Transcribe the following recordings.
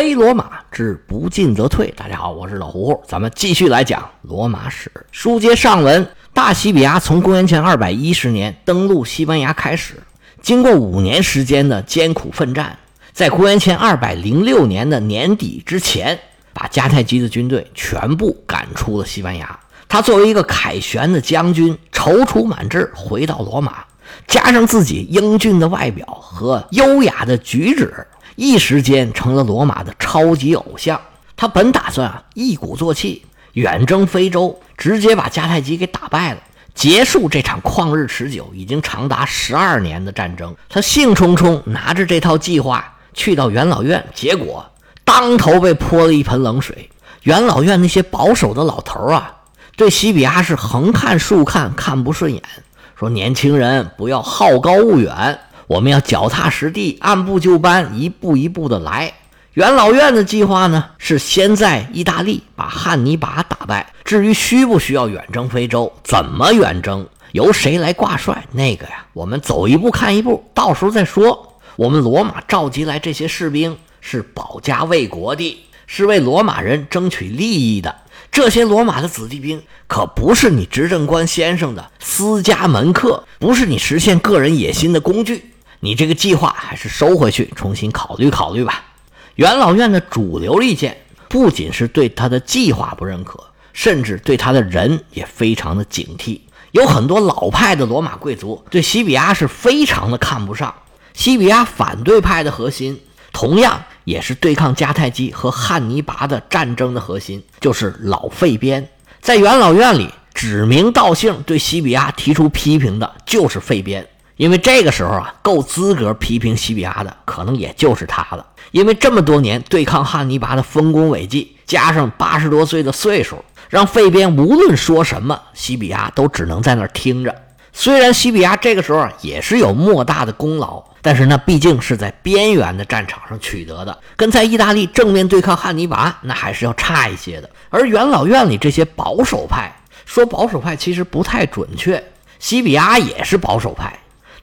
黑罗马之不进则退。大家好，我是老胡，咱们继续来讲罗马史。书接上文，大西比亚从公元前二百一十年登陆西班牙开始，经过五年时间的艰苦奋战，在公元前二百零六年的年底之前，把迦太基的军队全部赶出了西班牙。他作为一个凯旋的将军，踌躇满志回到罗马，加上自己英俊的外表和优雅的举止。一时间成了罗马的超级偶像。他本打算啊一鼓作气远征非洲，直接把迦太基给打败了，结束这场旷日持久、已经长达十二年的战争。他兴冲冲拿着这套计划去到元老院，结果当头被泼了一盆冷水。元老院那些保守的老头啊，对西比亚是横看竖看看不顺眼，说年轻人不要好高骛远。我们要脚踏实地，按部就班，一步一步的来。元老院的计划呢，是先在意大利把汉尼拔打败。至于需不需要远征非洲，怎么远征，由谁来挂帅，那个呀，我们走一步看一步，到时候再说。我们罗马召集来这些士兵，是保家卫国的，是为罗马人争取利益的。这些罗马的子弟兵可不是你执政官先生的私家门客，不是你实现个人野心的工具。你这个计划还是收回去，重新考虑考虑吧。元老院的主流意见不仅是对他的计划不认可，甚至对他的人也非常的警惕。有很多老派的罗马贵族对西比亚是非常的看不上。西比亚反对派的核心，同样也是对抗迦太基和汉尼拔的战争的核心，就是老费边。在元老院里指名道姓对西比亚提出批评的，就是费边。因为这个时候啊，够资格批评西比亚的，可能也就是他了。因为这么多年对抗汉尼拔的丰功伟绩，加上八十多岁的岁数，让费边无论说什么，西比亚都只能在那儿听着。虽然西比亚这个时候也是有莫大的功劳，但是那毕竟是在边缘的战场上取得的，跟在意大利正面对抗汉尼拔那还是要差一些的。而元老院里这些保守派，说保守派其实不太准确，西比亚也是保守派。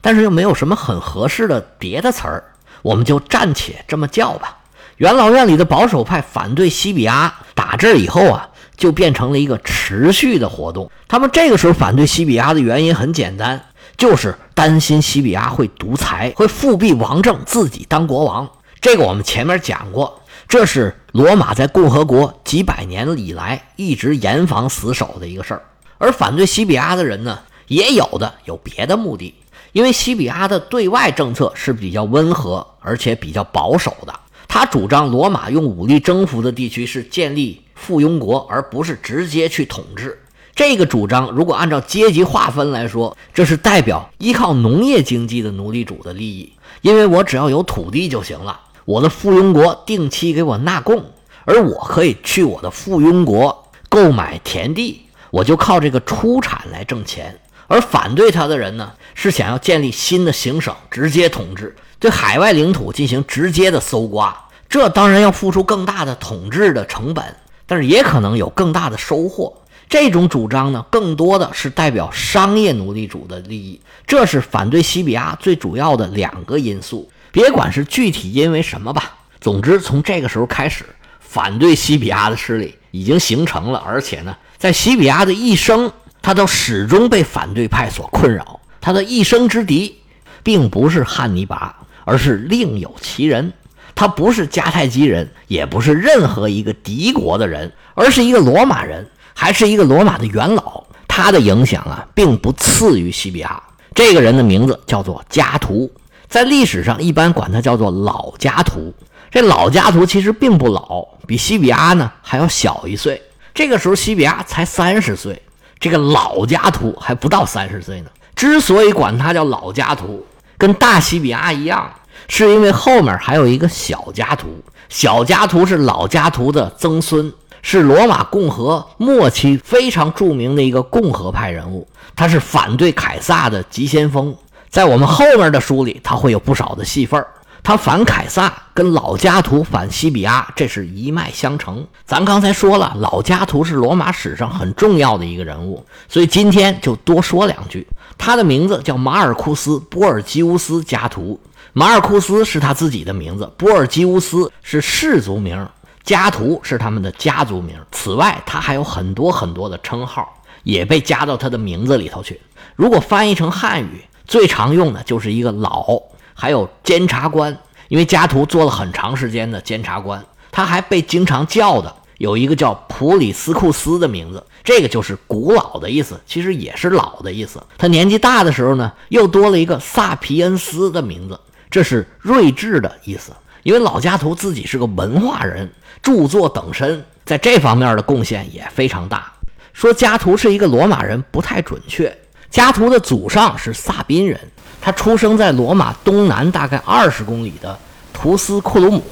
但是又没有什么很合适的别的词儿，我们就暂且这么叫吧。元老院里的保守派反对西比亚打这以后啊，就变成了一个持续的活动。他们这个时候反对西比亚的原因很简单，就是担心西比亚会独裁，会复辟王政，自己当国王。这个我们前面讲过，这是罗马在共和国几百年以来一直严防死守的一个事儿。而反对西比亚的人呢，也有的有别的目的。因为西比亚的对外政策是比较温和，而且比较保守的。他主张罗马用武力征服的地区是建立附庸国，而不是直接去统治。这个主张如果按照阶级划分来说，这是代表依靠农业经济的奴隶主的利益。因为我只要有土地就行了，我的附庸国定期给我纳贡，而我可以去我的附庸国购买田地，我就靠这个出产来挣钱。而反对他的人呢，是想要建立新的行省，直接统治，对海外领土进行直接的搜刮。这当然要付出更大的统治的成本，但是也可能有更大的收获。这种主张呢，更多的是代表商业奴隶主的利益。这是反对西比亚最主要的两个因素。别管是具体因为什么吧，总之从这个时候开始，反对西比亚的势力已经形成了，而且呢，在西比亚的一生。他都始终被反对派所困扰。他的一生之敌，并不是汉尼拔，而是另有其人。他不是迦太基人，也不是任何一个敌国的人，而是一个罗马人，还是一个罗马的元老。他的影响啊，并不次于西比亚。这个人的名字叫做加图，在历史上一般管他叫做老加图。这老加图其实并不老，比西比亚呢还要小一岁。这个时候，西比亚才三十岁。这个老家图还不到三十岁呢。之所以管他叫老家图，跟大西比阿一样，是因为后面还有一个小家图。小家图是老家图的曾孙，是罗马共和末期非常著名的一个共和派人物。他是反对凯撒的急先锋，在我们后面的书里，他会有不少的戏份儿。他反凯撒，跟老加图反西比亚，这是一脉相承。咱刚才说了，老加图是罗马史上很重要的一个人物，所以今天就多说两句。他的名字叫马尔库斯·波尔基乌斯·加图，马尔库斯是他自己的名字，波尔基乌斯是氏族名，加图是他们的家族名。此外，他还有很多很多的称号，也被加到他的名字里头去。如果翻译成汉语，最常用的就是一个老，还有监察官，因为加图做了很长时间的监察官。他还被经常叫的有一个叫普里斯库斯的名字，这个就是古老的意思，其实也是老的意思。他年纪大的时候呢，又多了一个萨皮恩斯的名字，这是睿智的意思。因为老加图自己是个文化人，著作等身，在这方面的贡献也非常大。说加图是一个罗马人不太准确。加图的祖上是萨宾人，他出生在罗马东南大概二十公里的图斯库鲁姆，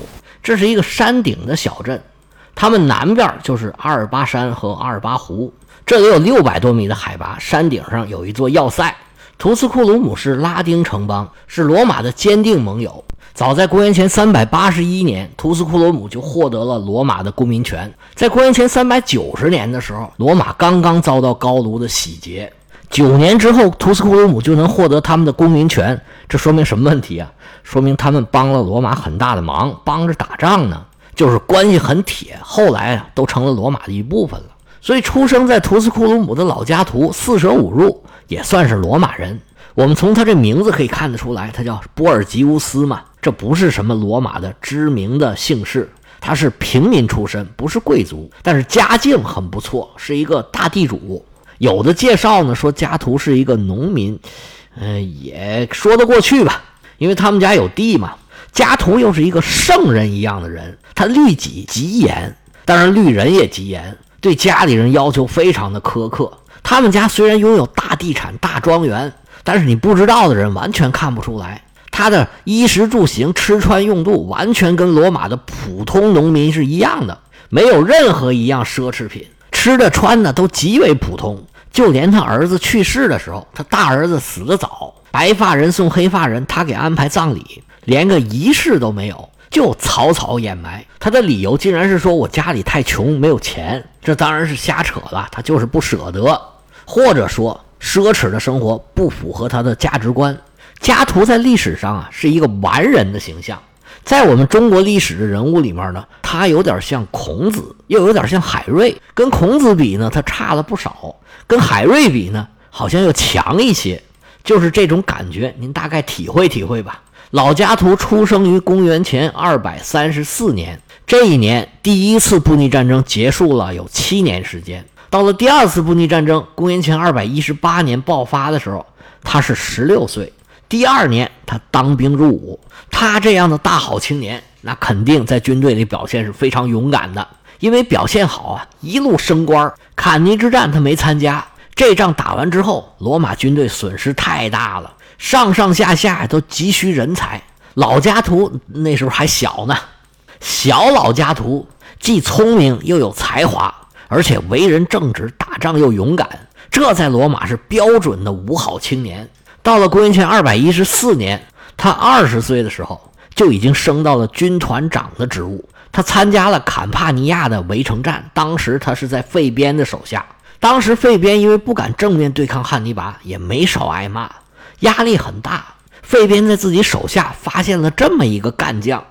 这是一个山顶的小镇。他们南边就是阿尔巴山和阿尔巴湖，这里有六百多米的海拔，山顶上有一座要塞。图斯库鲁姆是拉丁城邦，是罗马的坚定盟友。早在公元前三百八十一年，图斯库鲁姆就获得了罗马的公民权。在公元前三百九十年的时候，罗马刚刚遭到高卢的洗劫。九年之后，图斯库鲁姆就能获得他们的公民权，这说明什么问题啊？说明他们帮了罗马很大的忙，帮着打仗呢，就是关系很铁。后来啊，都成了罗马的一部分了。所以，出生在图斯库鲁姆的老家图四舍五入也算是罗马人。我们从他这名字可以看得出来，他叫波尔吉乌斯嘛，这不是什么罗马的知名的姓氏，他是平民出身，不是贵族，但是家境很不错，是一个大地主。有的介绍呢说家徒是一个农民，嗯，也说得过去吧，因为他们家有地嘛。家徒又是一个圣人一样的人，他律己极严，当然律人也极严，对家里人要求非常的苛刻。他们家虽然拥有大地产、大庄园，但是你不知道的人完全看不出来，他的衣食住行、吃穿用度完全跟罗马的普通农民是一样的，没有任何一样奢侈品。吃的穿的都极为普通，就连他儿子去世的时候，他大儿子死得早，白发人送黑发人，他给安排葬礼，连个仪式都没有，就草草掩埋。他的理由竟然是说我家里太穷，没有钱。这当然是瞎扯了，他就是不舍得，或者说奢侈的生活不符合他的价值观。家徒在历史上啊是一个完人的形象。在我们中国历史的人物里面呢，他有点像孔子，又有点像海瑞。跟孔子比呢，他差了不少；跟海瑞比呢，好像又强一些。就是这种感觉，您大概体会体会吧。老家图出生于公元前二百三十四年，这一年第一次布匿战争结束了，有七年时间。到了第二次布匿战争，公元前二百一十八年爆发的时候，他是十六岁。第二年，他当兵入伍。他这样的大好青年，那肯定在军队里表现是非常勇敢的。因为表现好啊，一路升官。坎尼之战他没参加，这仗打完之后，罗马军队损失太大了，上上下下都急需人才。老加图那时候还小呢，小老加图既聪明又有才华，而且为人正直，打仗又勇敢，这在罗马是标准的五好青年。到了公元前二百一十四年，他二十岁的时候就已经升到了军团长的职务。他参加了坎帕尼亚的围城战，当时他是在费边的手下。当时费边因为不敢正面对抗汉尼拔，也没少挨骂，压力很大。费边在自己手下发现了这么一个干将，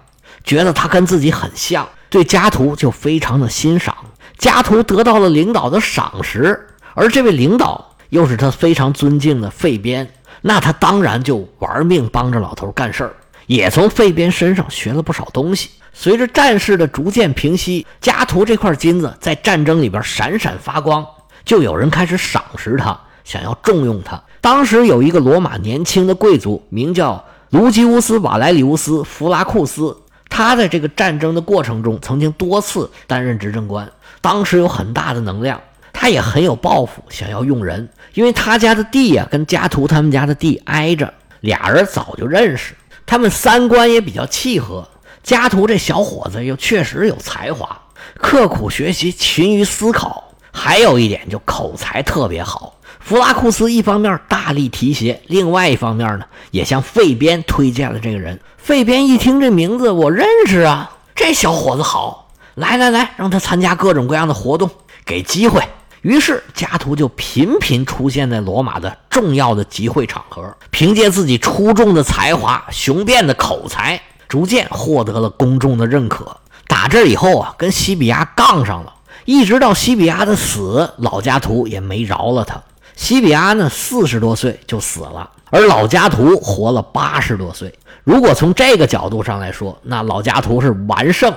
觉得他跟自己很像，对加图就非常的欣赏。加图得到了领导的赏识，而这位领导又是他非常尊敬的费边。那他当然就玩命帮着老头干事儿，也从费边身上学了不少东西。随着战事的逐渐平息，加图这块金子在战争里边闪闪发光，就有人开始赏识他，想要重用他。当时有一个罗马年轻的贵族，名叫卢基乌斯·瓦莱里乌斯·弗拉库斯，他在这个战争的过程中曾经多次担任执政官，当时有很大的能量。他也很有抱负，想要用人，因为他家的地呀跟加图他们家的地挨着，俩人早就认识，他们三观也比较契合。加图这小伙子又确实有才华，刻苦学习，勤于思考，还有一点就口才特别好。弗拉库斯一方面大力提携，另外一方面呢也向费边推荐了这个人。费边一听这名字，我认识啊，这小伙子好，来来来，让他参加各种各样的活动，给机会。于是加图就频频出现在罗马的重要的集会场合，凭借自己出众的才华、雄辩的口才，逐渐获得了公众的认可。打这以后啊，跟西比亚杠上了，一直到西比亚的死，老加图也没饶了他。西比亚呢，四十多岁就死了，而老加图活了八十多岁。如果从这个角度上来说，那老加图是完胜。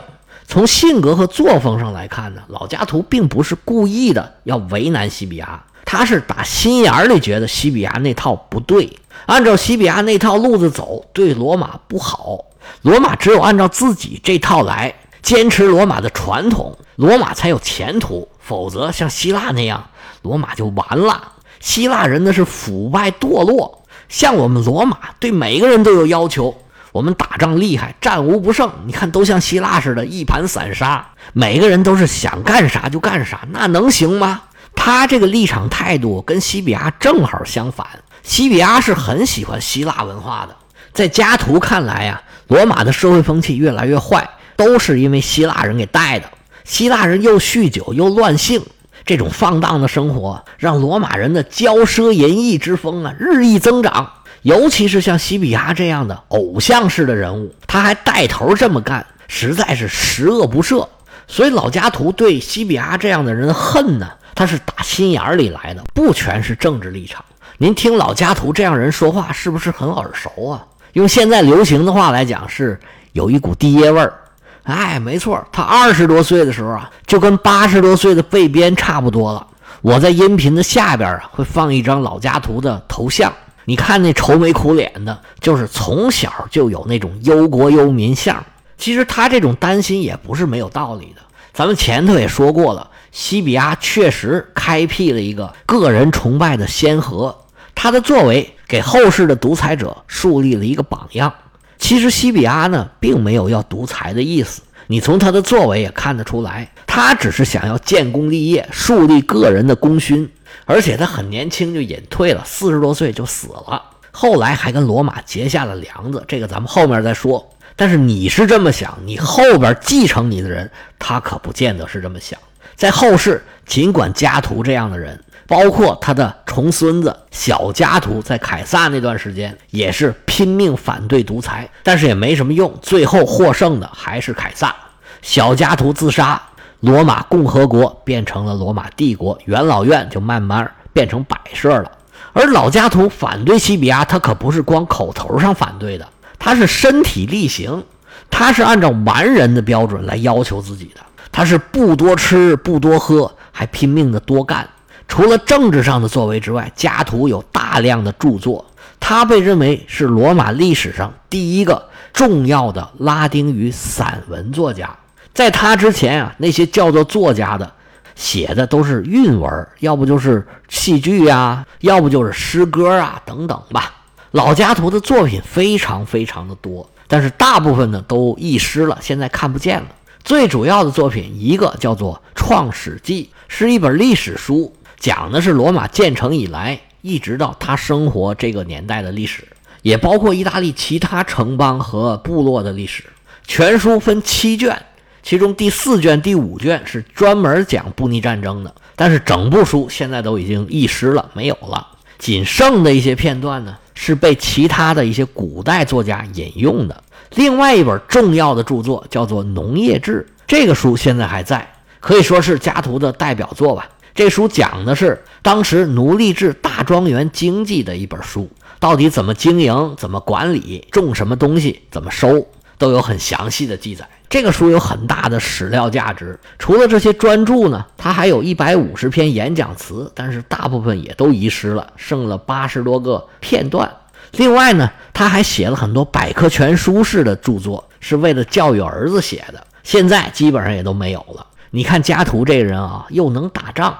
从性格和作风上来看呢，老加图并不是故意的要为难西比亚，他是打心眼里觉得西比亚那套不对，按照西比亚那套路子走对罗马不好。罗马只有按照自己这套来，坚持罗马的传统，罗马才有前途。否则像希腊那样，罗马就完了。希腊人那是腐败堕落，像我们罗马对每个人都有要求。我们打仗厉害，战无不胜。你看，都像希腊似的，一盘散沙，每个人都是想干啥就干啥，那能行吗？他这个立场态度跟西比亚正好相反。西比亚是很喜欢希腊文化的，在加图看来呀，罗马的社会风气越来越坏，都是因为希腊人给带的。希腊人又酗酒又乱性，这种放荡的生活让罗马人的骄奢淫逸之风啊日益增长。尤其是像西比亚这样的偶像式的人物，他还带头这么干，实在是十恶不赦。所以老加图对西比亚这样的人恨呢，他是打心眼里来的，不全是政治立场。您听老加图这样人说话，是不是很耳熟啊？用现在流行的话来讲，是有一股爹味儿。哎，没错，他二十多岁的时候啊，就跟八十多岁的贝边差不多了。我在音频的下边啊，会放一张老加图的头像。你看那愁眉苦脸的，就是从小就有那种忧国忧民相。其实他这种担心也不是没有道理的。咱们前头也说过了，西比亚确实开辟了一个个人崇拜的先河，他的作为给后世的独裁者树立了一个榜样。其实西比亚呢，并没有要独裁的意思，你从他的作为也看得出来，他只是想要建功立业，树立个人的功勋。而且他很年轻就隐退了，四十多岁就死了。后来还跟罗马结下了梁子，这个咱们后面再说。但是你是这么想，你后边继承你的人，他可不见得是这么想。在后世，尽管家徒这样的人，包括他的重孙子小家徒，在凯撒那段时间也是拼命反对独裁，但是也没什么用，最后获胜的还是凯撒。小家徒自杀。罗马共和国变成了罗马帝国，元老院就慢慢变成摆设了。而老加图反对西比亚，他可不是光口头上反对的，他是身体力行，他是按照完人的标准来要求自己的。他是不多吃不多喝，还拼命的多干。除了政治上的作为之外，加图有大量的著作，他被认为是罗马历史上第一个重要的拉丁语散文作家。在他之前啊，那些叫做作家的，写的都是韵文，要不就是戏剧呀，要不就是诗歌啊等等吧。老加图的作品非常非常的多，但是大部分呢都遗失了，现在看不见了。最主要的作品一个叫做《创史记》，是一本历史书，讲的是罗马建成以来一直到他生活这个年代的历史，也包括意大利其他城邦和部落的历史。全书分七卷。其中第四卷、第五卷是专门讲布匿战争的，但是整部书现在都已经遗失了，没有了。仅剩的一些片段呢，是被其他的一些古代作家引用的。另外一本重要的著作叫做《农业志》，这个书现在还在，可以说是家图的代表作吧。这书讲的是当时奴隶制大庄园经济的一本书，到底怎么经营、怎么管理、种什么东西、怎么收，都有很详细的记载。这个书有很大的史料价值。除了这些专著呢，它还有一百五十篇演讲词，但是大部分也都遗失了，剩了八十多个片段。另外呢，他还写了很多百科全书式的著作，是为了教育儿子写的，现在基本上也都没有了。你看加图这人啊，又能打仗，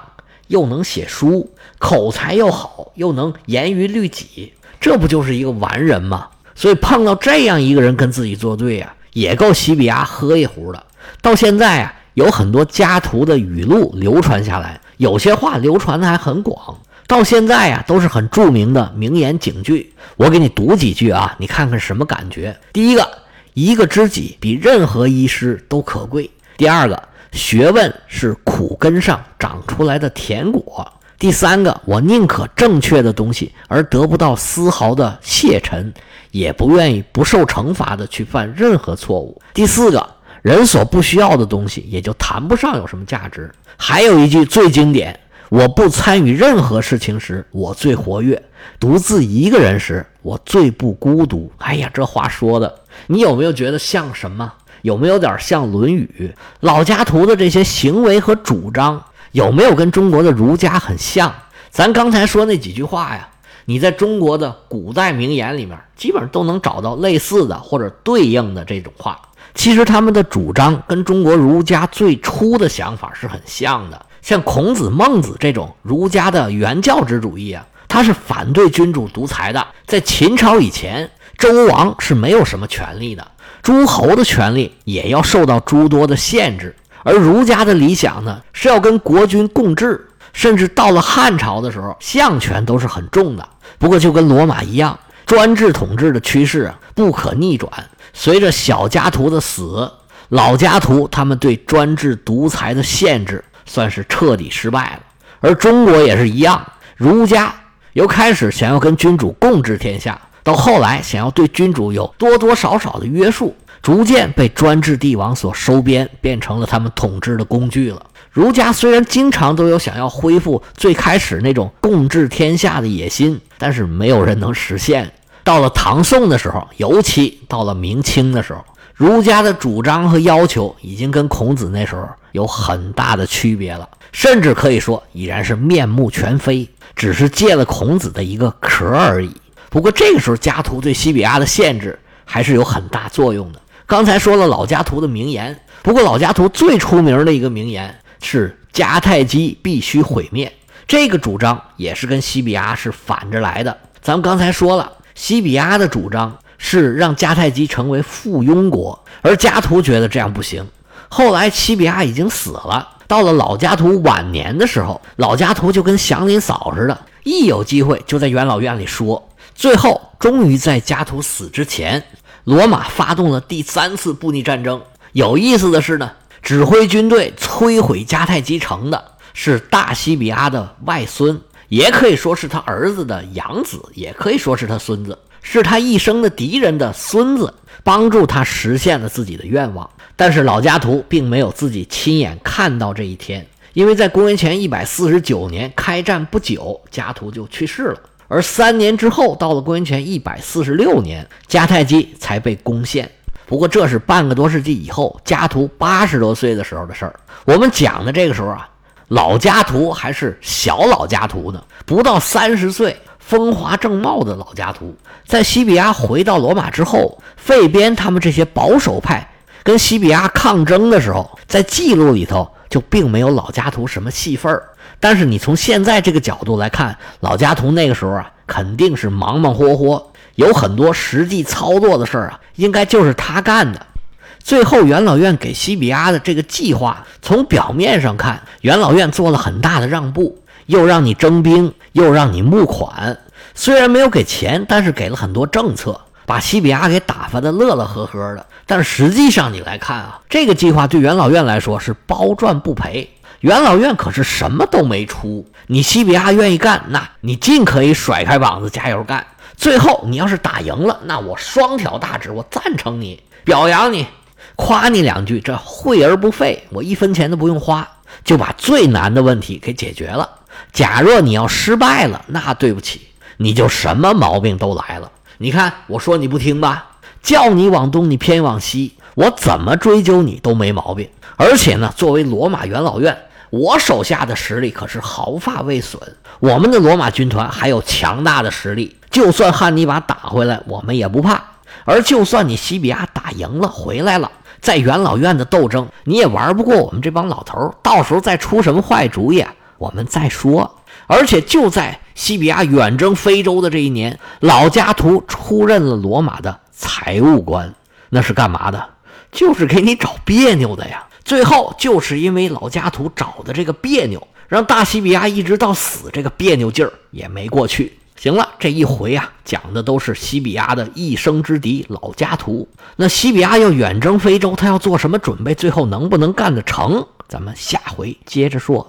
又能写书，口才又好，又能严于律己，这不就是一个完人吗？所以碰到这样一个人跟自己作对呀。也够西比亚喝一壶的。到现在啊，有很多家徒的语录流传下来，有些话流传的还很广。到现在呀，都是很著名的名言警句。我给你读几句啊，你看看什么感觉？第一个，一个知己比任何医师都可贵；第二个，学问是苦根上长出来的甜果。第三个，我宁可正确的东西而得不到丝毫的谢忱，也不愿意不受惩罚的去犯任何错误。第四个人所不需要的东西，也就谈不上有什么价值。还有一句最经典：我不参与任何事情时，我最活跃；独自一个人时，我最不孤独。哎呀，这话说的，你有没有觉得像什么？有没有点像《论语》老家图的这些行为和主张？有没有跟中国的儒家很像？咱刚才说那几句话呀，你在中国的古代名言里面，基本上都能找到类似的或者对应的这种话。其实他们的主张跟中国儒家最初的想法是很像的。像孔子、孟子这种儒家的原教旨主义啊，他是反对君主独裁的。在秦朝以前，周王是没有什么权利的，诸侯的权利也要受到诸多的限制。而儒家的理想呢，是要跟国君共治，甚至到了汉朝的时候，相权都是很重的。不过就跟罗马一样，专制统治的趋势啊不可逆转。随着小家徒的死，老家徒他们对专制独裁的限制算是彻底失败了。而中国也是一样，儒家由开始想要跟君主共治天下，到后来想要对君主有多多少少的约束。逐渐被专制帝王所收编，变成了他们统治的工具了。儒家虽然经常都有想要恢复最开始那种共治天下的野心，但是没有人能实现。到了唐宋的时候，尤其到了明清的时候，儒家的主张和要求已经跟孔子那时候有很大的区别了，甚至可以说已然是面目全非，只是借了孔子的一个壳而已。不过这个时候，家徒对西比亚的限制还是有很大作用的。刚才说了老家图的名言，不过老家图最出名的一个名言是“迦太基必须毁灭”。这个主张也是跟西比亚是反着来的。咱们刚才说了，西比亚的主张是让迦太基成为附庸国，而家图觉得这样不行。后来西比亚已经死了，到了老家图晚年的时候，老家图就跟祥林嫂似的，一有机会就在元老院里说。最后，终于在家图死之前。罗马发动了第三次布匿战争。有意思的是呢，指挥军队摧毁迦太基城的是大西比阿的外孙，也可以说是他儿子的养子，也可以说是他孙子，是他一生的敌人的孙子，帮助他实现了自己的愿望。但是老家图并没有自己亲眼看到这一天，因为在公元前一百四十九年开战不久，家图就去世了。而三年之后，到了公元前一百四十六年，迦太基才被攻陷。不过这是半个多世纪以后，家图八十多岁的时候的事儿。我们讲的这个时候啊，老家图还是小老家图呢，不到三十岁，风华正茂的老家图。在西比亚回到罗马之后，费边他们这些保守派跟西比亚抗争的时候，在记录里头就并没有老家图什么戏份儿。但是你从现在这个角度来看，老家图那个时候啊，肯定是忙忙活活，有很多实际操作的事儿啊，应该就是他干的。最后元老院给西比亚的这个计划，从表面上看，元老院做了很大的让步，又让你征兵，又让你募款，虽然没有给钱，但是给了很多政策，把西比亚给打发的乐乐呵呵的。但实际上你来看啊，这个计划对元老院来说是包赚不赔。元老院可是什么都没出，你西比亚愿意干，那你尽可以甩开膀子加油干。最后你要是打赢了，那我双挑大指，我赞成你，表扬你，夸你两句，这惠而不费，我一分钱都不用花，就把最难的问题给解决了。假若你要失败了，那对不起，你就什么毛病都来了。你看我说你不听吧，叫你往东你偏往西，我怎么追究你都没毛病。而且呢，作为罗马元老院。我手下的实力可是毫发未损，我们的罗马军团还有强大的实力，就算汉尼拔打回来，我们也不怕。而就算你西比亚打赢了回来了，在元老院的斗争，你也玩不过我们这帮老头。到时候再出什么坏主意，我们再说。而且就在西比亚远征非洲的这一年，老加图出任了罗马的财务官，那是干嘛的？就是给你找别扭的呀。最后就是因为老家图找的这个别扭，让大西比亚一直到死这个别扭劲儿也没过去。行了，这一回啊，讲的都是西比亚的一生之敌老家图。那西比亚要远征非洲，他要做什么准备？最后能不能干得成？咱们下回接着说。